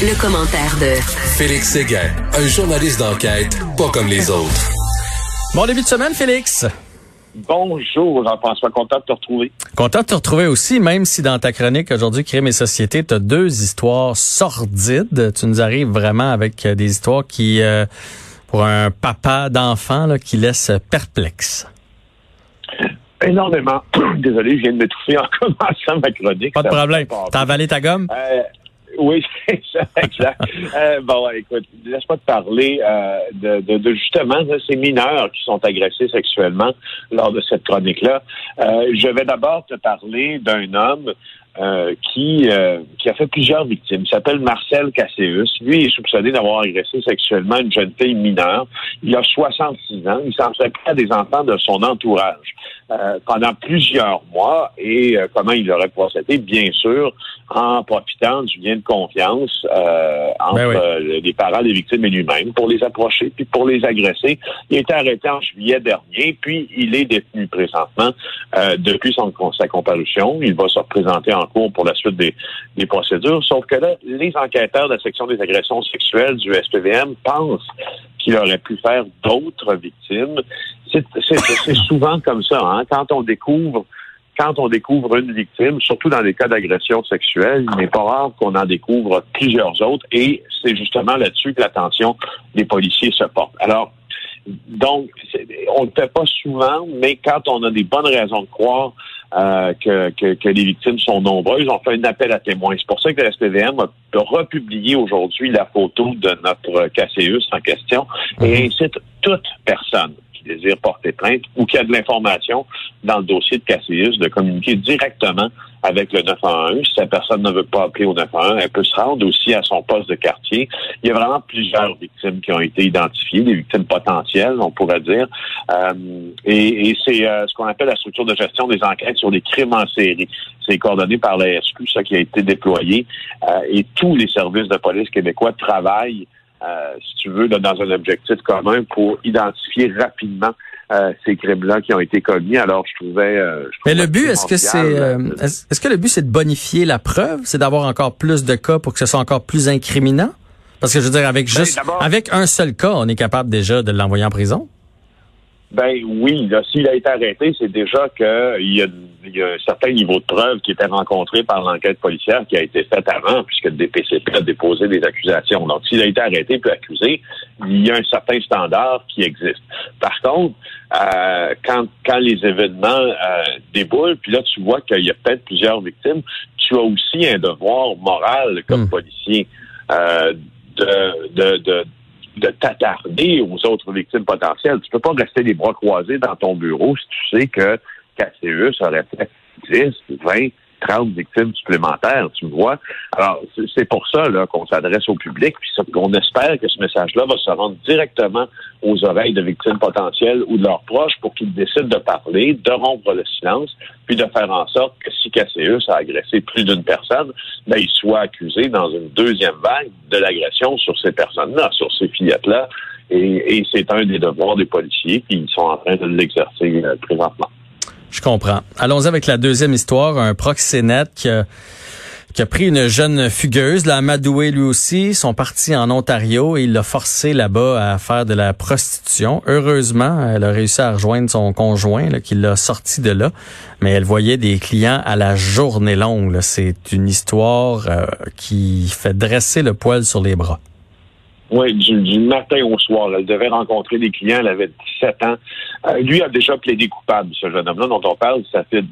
Le, commentaire de Félix Séguin, un journaliste d'enquête pas comme les autres. Bon début de semaine, Félix. Bonjour, Jean-François, content de te retrouver. Content de te retrouver aussi, même si dans ta chronique aujourd'hui, Crime et Société, tu as deux histoires sordides. Tu nous arrives vraiment avec euh, des histoires qui, euh, pour un papa d'enfant, qui laissent perplexe. Énormément. Désolé, je viens de m'étouffer en commençant ma chronique. Pas de problème. T'as avalé ta gomme? Euh, oui, c'est ça, exact. euh, bon, écoute, laisse-moi te parler euh, de, de, justement de ces mineurs qui sont agressés sexuellement lors de cette chronique-là. Euh, je vais d'abord te parler d'un homme euh, qui, qui a fait plusieurs victimes. Il s'appelle Marcel Casséus. Lui est soupçonné d'avoir agressé sexuellement une jeune fille mineure. Il a 66 ans. Il s'en fait à des enfants de son entourage. Euh, pendant plusieurs mois et euh, comment il aurait procédé, bien sûr, en profitant du lien de confiance euh, entre ben les parents des victimes et lui-même pour les approcher puis pour les agresser. Il a été arrêté en juillet dernier, puis il est détenu présentement depuis son, sa comparution. Il va se représenter en cours pour la suite des, des procédures, sauf que là, les enquêteurs de la section des agressions sexuelles du SPVM pensent qu'il aurait pu faire d'autres victimes. C'est souvent comme ça. Hein? Quand on découvre quand on découvre une victime, surtout dans les cas d'agression sexuelle, il n'est pas rare qu'on en découvre plusieurs autres et c'est justement là-dessus que l'attention des policiers se porte. Alors, donc, on ne le fait pas souvent, mais quand on a des bonnes raisons de croire euh, que, que, les victimes sont nombreuses, on fait un appel à témoins. C'est pour ça que la SPVM a republié aujourd'hui la photo de notre Casséus en question et mhm. incite toute personne désire porter plainte ou qui a de l'information dans le dossier de Cassius de communiquer directement avec le 911. Si la personne ne veut pas appeler au 911, elle peut se rendre aussi à son poste de quartier. Il y a vraiment plusieurs victimes qui ont été identifiées, des victimes potentielles, on pourrait dire. Euh, et, c'est euh, ce qu'on appelle la structure de gestion des enquêtes sur les crimes en série. C'est coordonné par la SQ, ça qui a été déployé. Euh, et tous les services de police québécois travaillent euh, si tu veux, dans un objectif commun pour identifier rapidement euh, ces crimes-là qui ont été commis. Alors, je trouvais. Euh, Mais le but, est-ce que c'est, est-ce que le but, c'est de bonifier la preuve, c'est d'avoir encore plus de cas pour que ce soit encore plus incriminant? Parce que je veux dire, avec ben, juste, avec un seul cas, on est capable déjà de l'envoyer en prison? Ben oui, s'il a été arrêté, c'est déjà qu'il y, a, y a un certain niveau de preuve qui était rencontré par l'enquête policière qui a été faite avant, puisque le DPCP a déposé des accusations. Donc, s'il a été arrêté puis accusé, il y a un certain standard qui existe. Par contre, euh, quand, quand les événements euh, déboulent, puis là, tu vois qu'il y a peut-être plusieurs victimes, tu as aussi un devoir moral comme hmm. policier euh, de, de, de de t'attarder aux autres victimes potentielles. Tu peux pas rester les bras croisés dans ton bureau si tu sais que KCE aurait fait 10, 20, 30 victimes supplémentaires, tu me vois. Alors, c'est pour ça qu'on s'adresse au public, puis qu'on espère que ce message-là va se rendre directement aux oreilles de victimes potentielles ou de leurs proches pour qu'ils décident de parler, de rompre le silence, puis de faire en sorte que si KCE a agressé plus d'une personne, ben, il soit accusé dans une deuxième vague de l'agression sur ces personnes-là, sur ces fillettes-là. Et, c'est un des devoirs des policiers, qui sont en train de l'exercer euh, présentement. Je comprends. Allons-y avec la deuxième histoire. Un proxénète qui a, pris une jeune fugueuse, l'a amadoué lui aussi, sont partis en Ontario et il l'a forcé là-bas à faire de la prostitution. Heureusement, elle a réussi à rejoindre son conjoint qui l'a sorti de là, mais elle voyait des clients à la journée longue. C'est une histoire euh, qui fait dresser le poil sur les bras. Oui, du, matin au soir. Elle devait rencontrer des clients. Elle avait 17 ans. Euh, lui a déjà plaidé coupable, ce jeune homme-là dont on parle.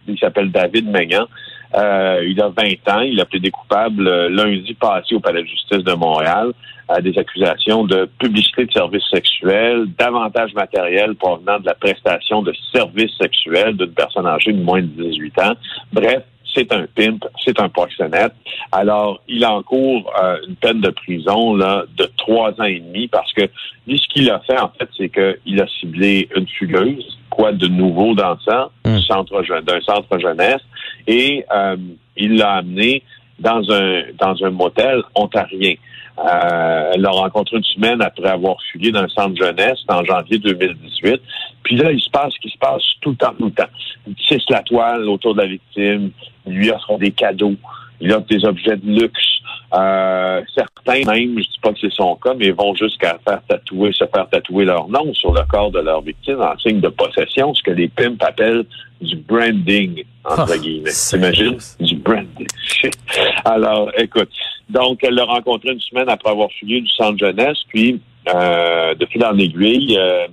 Il s'appelle David Maignan. Euh, il a 20 ans. Il a plaidé coupable euh, lundi passé au Palais de justice de Montréal à des accusations de publicité de services sexuels, d'avantages matériels provenant de la prestation de services sexuels d'une personne âgée de moins de 18 ans. Bref, c'est un pimp, c'est un proxénète. Alors, il encourt euh, une peine de prison là, de trois ans et demi parce que lui, ce qu'il a fait, en fait, c'est qu'il a ciblé une fugueuse, quoi de nouveau dans ça, hmm. centre, d'un centre jeunesse, et euh, il l'a amené dans un dans un motel ontarien. Euh, elle l'a rencontré une semaine après avoir fugué d'un centre jeunesse en janvier 2018. Puis là, il se passe ce qui se passe tout le temps, tout le temps. Il tisse la toile autour de la victime, il lui offre des cadeaux, il offre des objets de luxe. Euh, certains même, je dis pas que c'est son cas, mais vont jusqu'à faire tatouer, se faire tatouer leur nom sur le corps de leur victime en signe de possession, ce que les pimps appellent du branding, entre Ah, guillemets. T'imagines? Du branding. Alors, écoute, donc elle l'a rencontré une semaine après avoir fui du centre jeunesse, puis euh, de fil en euh, euh,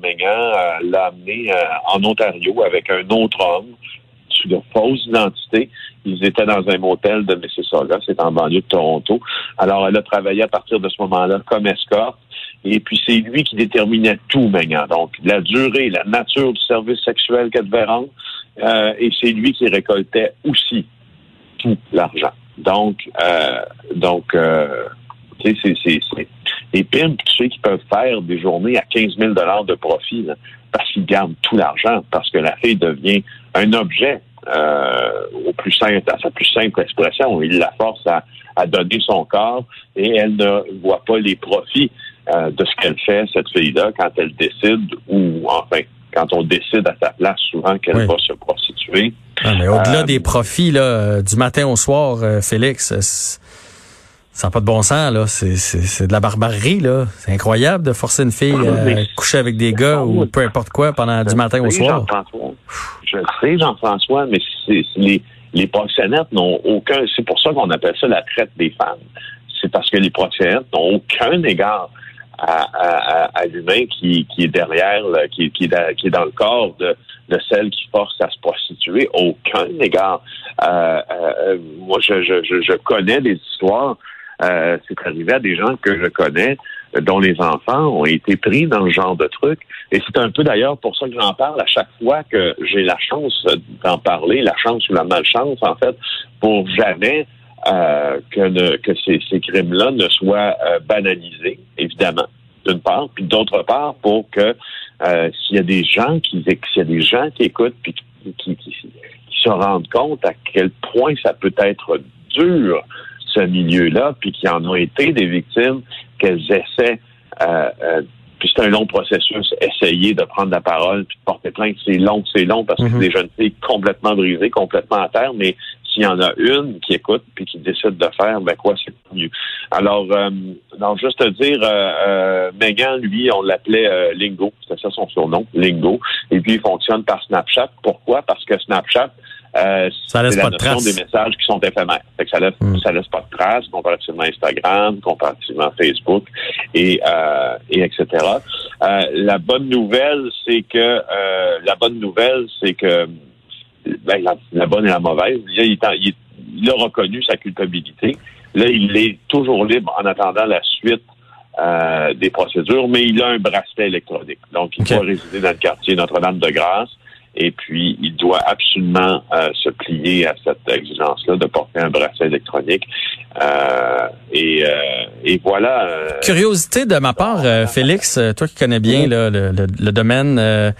l'a amené euh, en Ontario avec un autre homme sous de fausses identités. Ils étaient dans un motel de Mississauga, c'est en banlieue de Toronto. Alors, elle a travaillé à partir de ce moment-là comme escorte. Et puis, c'est lui qui déterminait tout, Megan. Donc, la durée, la nature du service sexuel qu'elle devait rendre. Euh, et c'est lui qui récoltait aussi tout l'argent. Donc, euh, donc, euh, c'est les pimps, tu sais, qui peuvent faire des journées à 15 000 de profit, là, parce qu'ils gardent tout l'argent, parce que la fille devient un objet euh, au plus simple, à sa plus simple expression. Il la force à, à donner son corps et elle ne voit pas les profits euh, de ce qu'elle fait, cette fille-là, quand elle décide, ou enfin, quand on décide à sa place souvent qu'elle Oui. va se prostituer. Ah, mais au-delà Euh, des profits là, du matin au soir, euh, Félix, ça n'a pas de bon sens là. C'est, c'est, c'est de la barbarie là. C'est incroyable de forcer une fille à Mais- coucher avec des gars ou peu importe quoi pendant du matin au soir. Jean-François. Je le sais, Jean-François, mais les, les proxénètes n'ont aucun. C'est pour ça qu'on appelle ça la traite des femmes. C'est parce que les proxénètes n'ont aucun égard à, à- à- l'humain qui, qui est derrière, là, qui, qui, est dans- qui est dans le corps de, de celle qui force à se prostituer. Aucun égard. Euh, euh, moi, je, je, je, je connais des histoires. Euh, c'est arrivé à des gens que je connais dont les enfants ont été pris dans le genre de truc. Et c'est un peu d'ailleurs pour ça que j'en parle à chaque fois que j'ai la chance d'en parler, la chance ou la malchance en fait, pour jamais euh, que, que ces, crimes-là ne soient euh, banalisés, évidemment, d'une part, puis d'autre part pour que s'il y a des gens qui s'il y a des gens qui écoutent puis qui se rendent compte à quel point ça peut être dur ce milieu-là, puis qui en ont été des victimes, qu'elles essaient euh, euh, puis c'est un long processus, essayer de prendre la parole puis de porter plainte. C'est long, c'est long parce que Mhm. c'est des jeunes filles complètement brisées, complètement à terre, mais s'il y en a une qui écoute puis qui décide de faire, ben quoi, c'est mieux. Alors, euh, donc, juste te dire, euh, euh, Megan, lui, on l'appelait euh, Lingo, c'était ça son surnom, Lingo. Et puis, il fonctionne par Snapchat. Pourquoi? Parce que Snapchat, euh, Ça laisse c'est pas la de traces. des messages qui sont éphémères. Fait que ça laisse, Mm. ça laisse pas de traces comparativement à Instagram, comparativement à Facebook et, euh, et etc. Euh, la bonne nouvelle, c'est que euh, la bonne nouvelle, c'est que ben, la, la bonne et la mauvaise. Il, a reconnu sa culpabilité. Là, il est toujours libre en attendant la suite euh, des procédures, mais il a un bracelet électronique. Donc, il doit résider dans le quartier Notre-Dame-de-Grâce. Et puis, il doit absolument euh, se plier à cette exigence-là de porter un bracelet électronique. Euh, et, euh, et voilà. euh, Curiosité de ma part, euh, Félix, euh, toi qui connais bien là, le, le- le domaine, euh,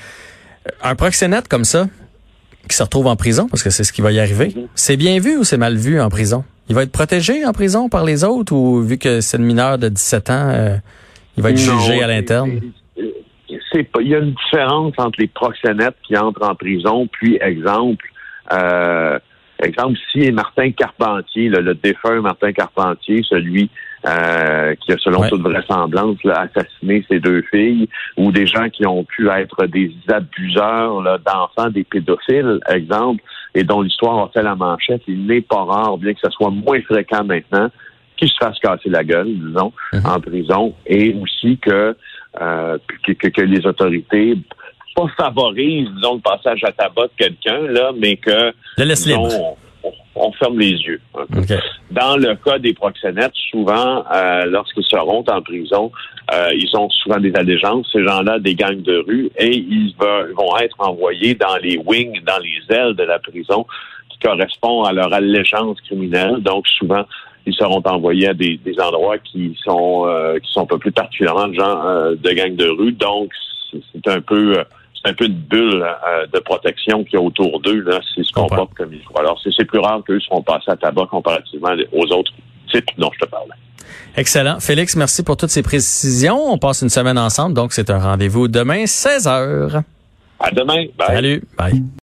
un proxénète comme ça, qui se retrouve en prison, parce que c'est ce qui va y arriver, c'est bien vu ou c'est mal vu en prison? Il va être protégé en prison par les autres ou vu que c'est le mineur de 17 ans, euh, il va être Non, jugé à l'interne? C'est-. Il y a une différence entre les proxénètes qui entrent en prison, puis exemple, euh, exemple, si Martin Carpentier, le, le défunt Martin Carpentier, celui euh, qui a selon Ouais. toute vraisemblance là, assassiné ses deux filles, ou des gens qui ont pu être des abuseurs là, d'enfants, des pédophiles, exemple, et dont l'histoire a fait la manchette, il n'est pas rare, bien que ce soit moins fréquent maintenant, qu'ils se fassent casser la gueule, disons, Mhm. en prison, et aussi que, euh, que, que, que les autorités pas favorisent, disons, le passage à tabac de quelqu'un, là, mais que Le laisse disons, libre. on, on ferme les yeux. un peu. OK. Dans le cas des proxénètes, souvent, euh, lorsqu'ils seront en prison, euh, ils ont souvent des allégeances, ces gens-là, des gangs de rue, et ils vont être envoyés dans les wings, dans les ailes de la prison, qui correspondent à leur allégeance criminelle. Donc, souvent, ils seront envoyés à des, des endroits qui sont euh, qui sont peuplés particulièrement de gens euh, de gangs de rue. Donc, c'est c'est un peu euh, c'est un peu une bulle euh, de protection qu'il y a autour d'eux là, s'ils se comprends. comportent comme il faut. Alors, c'est c'est plus rare qu'eux seront passés à tabac comparativement aux autres types dont je te parlais. Excellent. Félix, merci pour toutes ces précisions. On passe une semaine ensemble, donc c'est un rendez-vous demain, 16 heures. À demain. Bye. Salut. Bye.